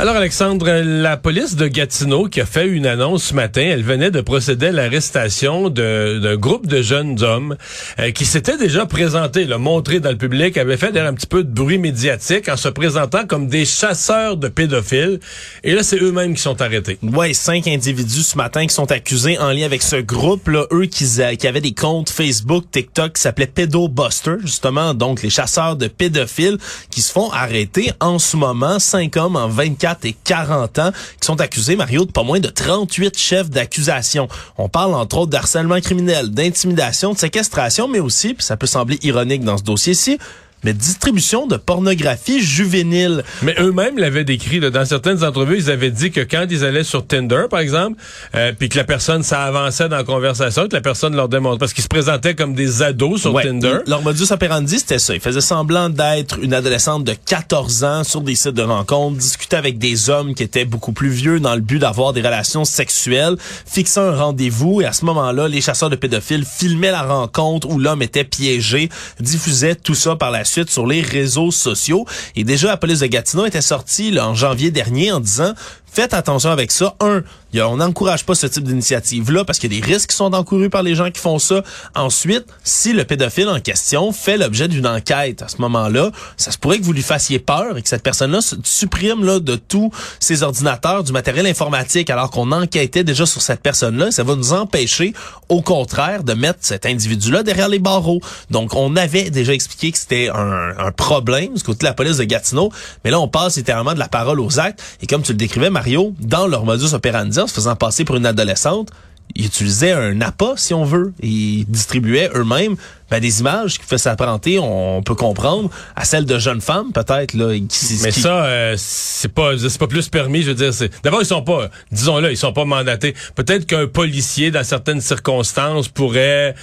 Alors Alexandre, la police de Gatineau qui a fait une annonce ce matin, elle venait de procéder à l'arrestation d'un groupe de jeunes hommes euh, qui s'étaient déjà présentés, le montré dans le public, avaient fait un petit peu de bruit médiatique en se présentant comme des chasseurs de pédophiles. Et là, c'est eux-mêmes qui sont arrêtés. Ouais, cinq individus ce matin qui sont accusés en lien avec ce groupe-là, eux qui, qui avaient des comptes Facebook, TikTok qui s'appelaient Pédobuster, justement, donc les chasseurs de pédophiles qui se font arrêter en ce moment, cinq hommes en 24 et 40 ans qui sont accusés, Mario, de pas moins de 38 chefs d'accusation. On parle entre autres d'harcèlement criminel, d'intimidation, de séquestration, mais aussi, ça peut sembler ironique dans ce dossier-ci, mais distribution de pornographie juvénile. Mais eux-mêmes l'avaient décrit dans certaines entrevues, ils avaient dit que quand ils allaient sur Tinder, par exemple, euh, puis que la personne s'avançait dans la conversation, que la personne leur démontre parce qu'ils se présentaient comme des ados sur Tinder. Leur modus operandi, c'était ça. Ils faisaient semblant d'être une adolescente de 14 ans sur des sites de rencontres, discutaient avec des hommes qui étaient beaucoup plus vieux dans le but d'avoir des relations sexuelles, fixaient un rendez-vous et à ce moment-là, les chasseurs de pédophiles filmaient la rencontre où l'homme était piégé, diffusaient tout ça par la suite sur les réseaux sociaux. Et déjà, la police de Gatineau était sortie en janvier dernier en disant faites attention avec ça. Un, on n'encourage pas ce type d'initiative-là parce qu'il y a des risques qui sont encourus par les gens qui font ça. Ensuite, si le pédophile en question fait l'objet d'une enquête à ce moment-là, ça se pourrait que vous lui fassiez peur et que cette personne-là supprime là, de tous ses ordinateurs du matériel informatique alors qu'on enquêtait déjà sur cette personne-là. Ça va nous empêcher, au contraire, de mettre cet individu-là derrière les barreaux. Donc, on avait déjà expliqué que c'était un, un problème du côté de la police de Gatineau, mais là, on passe littéralement de la parole aux actes. Et comme tu le décrivais, Dans leur modus operandi, en se faisant passer pour une adolescente, ils utilisaient un appât, si on veut, ils distribuaient eux-mêmes ben, des images qui fait s'apparenter, on peut comprendre, à celles de jeunes femmes, peut-être. Mais ça, euh, c'est pas c'est pas plus permis, je veux dire. D'abord, ils sont pas, disons-le, ils sont pas mandatés. Peut-être qu'un policier, dans certaines circonstances, pourrait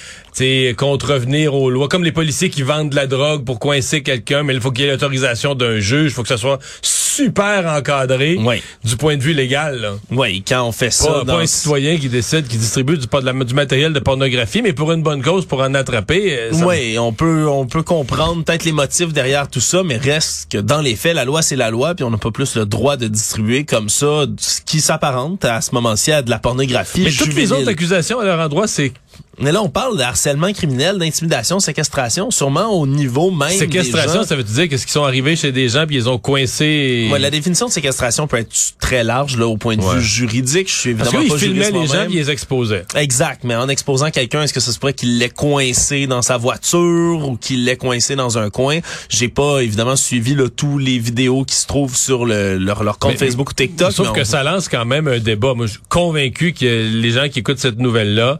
contrevenir aux lois. Comme les policiers qui vendent de la drogue pour coincer quelqu'un, mais il faut qu'il y ait l'autorisation d'un juge, il faut que ça soit super encadré du point de vue légal. Oui, quand on fait ça. Pas, un citoyen qui décide, qui distribue du, du matériel de pornographie, mais pour une bonne cause, pour en attraper euh, oui, on peut on peut comprendre peut-être les motifs derrière tout ça, mais reste que dans les faits, la loi c'est la loi, puis on n'a pas plus le droit de distribuer comme ça ce qui s'apparente à ce moment-ci à de la pornographie. Mais toutes les autres accusations à leur endroit, c'est mais là, on parle de harcèlement criminel, d'intimidation, séquestration, sûrement au niveau même Séquestration, des ça veut dire qu'est-ce qu'ils sont arrivés chez des gens puis ils ont coincé... Ouais, la définition de séquestration peut être très large là au point de vue juridique. Je suis évidemment Parce qu'ils filmaient les gens puis ils les exposaient. Exact, mais en exposant quelqu'un, est-ce que ça se pourrait qu'il l'ait coincé dans sa voiture ou qu'il l'ait coincé dans un coin? J'ai pas évidemment suivi là, tous les vidéos qui se trouvent sur le, leur, leur compte Facebook ou TikTok. Sauf que ça lance quand même un débat. Moi, je suis convaincu que les gens qui écoutent cette nouvelle-là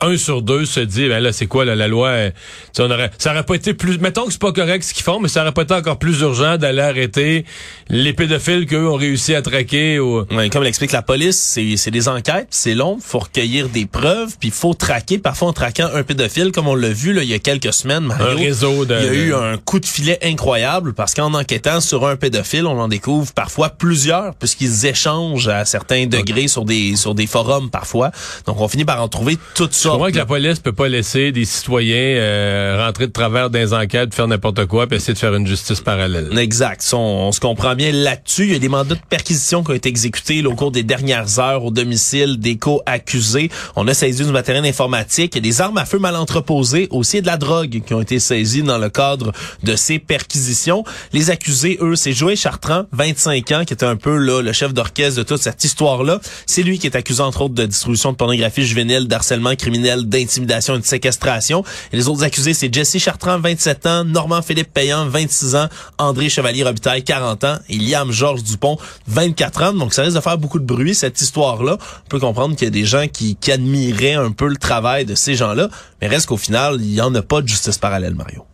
un sur deux se dit ben là c'est quoi la loi euh, on aurait ça aurait pas été plus mettons que c'est pas correct ce qu'ils font mais ça aurait pas été encore plus urgent d'aller arrêter les pédophiles qu'eux ont réussi à traquer ou comme l'explique la police c'est c'est des enquêtes c'est long faut recueillir des preuves puis faut traquer parfois en traquant un pédophile comme on l'a vu là il y a quelques semaines Mario, un réseau de, il y a eu un coup de filet incroyable parce qu'en enquêtant sur un pédophile on en découvre parfois plusieurs puisqu'ils échangent à certains degrés sur des sur des forums parfois. Donc on finit par en trouver toutes je comprends que la police peut pas laisser des citoyens euh, rentrer de travers des enquêtes, faire n'importe quoi, puis essayer de faire une justice parallèle. Exact. On, se comprend bien là-dessus. Il y a des mandats de perquisition qui ont été exécutés au cours des dernières heures au domicile des co-accusés. On a saisi du matériel informatique. Il y a des armes à feu mal entreposées, aussi de la drogue qui ont été saisies dans le cadre de ces perquisitions. Les accusés, eux, c'est Joël Chartrand, 25 ans, qui était un peu là, le chef d'orchestre de toute cette histoire-là. C'est lui qui est accusé, entre autres, de distribution de pornographie juvénile, d'harcèlement criminel d'intimidation et de séquestration. Et les autres accusés, c'est Jesse Chartrand, 27 ans, Normand Philippe Payan, 26 ans, André Chevalier Robitaille, 40 ans, et Liam Georges Dupont, 24 ans. Donc ça risque de faire beaucoup de bruit, cette histoire-là. On peut comprendre qu'il y a des gens qui, qui admiraient un peu le travail de ces gens-là, mais reste qu'au final, il n'y en a pas de justice parallèle, Mario.